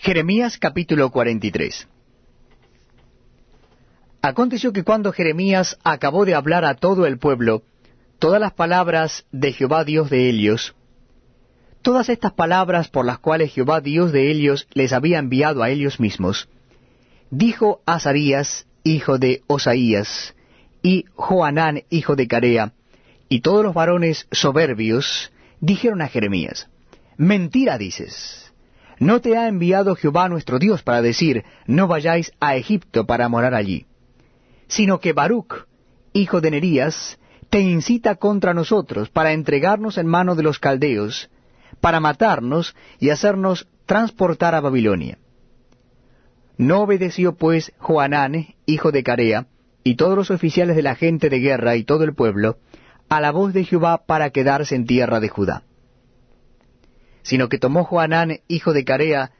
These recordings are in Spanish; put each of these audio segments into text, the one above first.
Jeremías capítulo 43 Aconteció que cuando Jeremías acabó de hablar a todo el pueblo, todas las palabras de Jehová Dios de ellos, todas estas palabras por las cuales Jehová Dios de ellos les había enviado a ellos mismos, dijo Azarías, hijo de Osaías, y Joanán, hijo de Carea, y todos los varones soberbios, dijeron a Jeremías, Mentira dices. No te ha enviado Jehová nuestro Dios para decir, no vayáis a Egipto para morar allí sino que Baruch, hijo de Nerías, te incita contra nosotros para entregarnos en mano de los caldeos, para matarnos y hacernos transportar a Babilonia. No obedeció pues Joanán, hijo de Carea, y todos los oficiales de la gente de guerra y todo el pueblo, a la voz de Jehová para quedarse en tierra de Judá. Sino que tomó Joanán, hijo de Carea,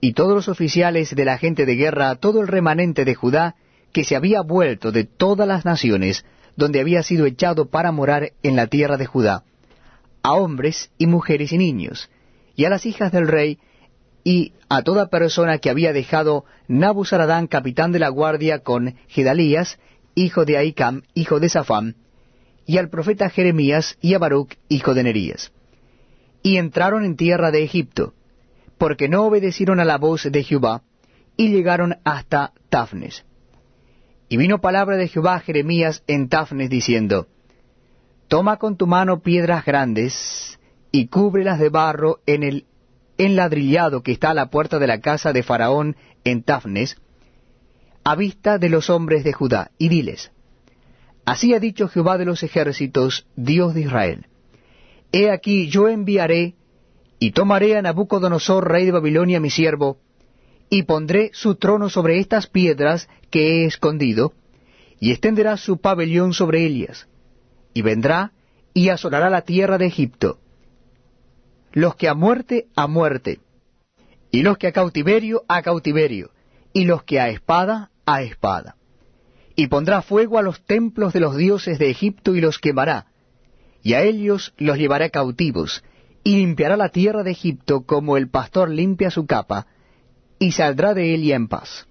y todos los oficiales de la gente de guerra, todo el remanente de Judá, que se había vuelto de todas las naciones donde había sido echado para morar en la tierra de Judá, a hombres y mujeres y niños, y a las hijas del rey, y a toda persona que había dejado Nabuzaradán, capitán de la guardia, con Gedalías, hijo de Ahicam, hijo de Safán, y al profeta Jeremías y a Baruch, hijo de Nerías. Y entraron en tierra de Egipto, porque no obedecieron a la voz de Jehová, y llegaron hasta Tafnes. Y vino palabra de Jehová a Jeremías en Tafnes diciendo, Toma con tu mano piedras grandes y cúbrelas de barro en el enladrillado que está a la puerta de la casa de Faraón en Tafnes, a vista de los hombres de Judá, y diles, Así ha dicho Jehová de los ejércitos, Dios de Israel, He aquí yo enviaré y tomaré a Nabucodonosor, rey de Babilonia, mi siervo, y pondré su trono sobre estas piedras que he escondido, y extenderá su pabellón sobre ellas, y vendrá y asolará la tierra de Egipto. Los que a muerte, a muerte, y los que a cautiverio, a cautiverio, y los que a espada, a espada. Y pondrá fuego a los templos de los dioses de Egipto y los quemará, y a ellos los llevará cautivos, y limpiará la tierra de Egipto como el pastor limpia su capa, y saldrá de ella en paz.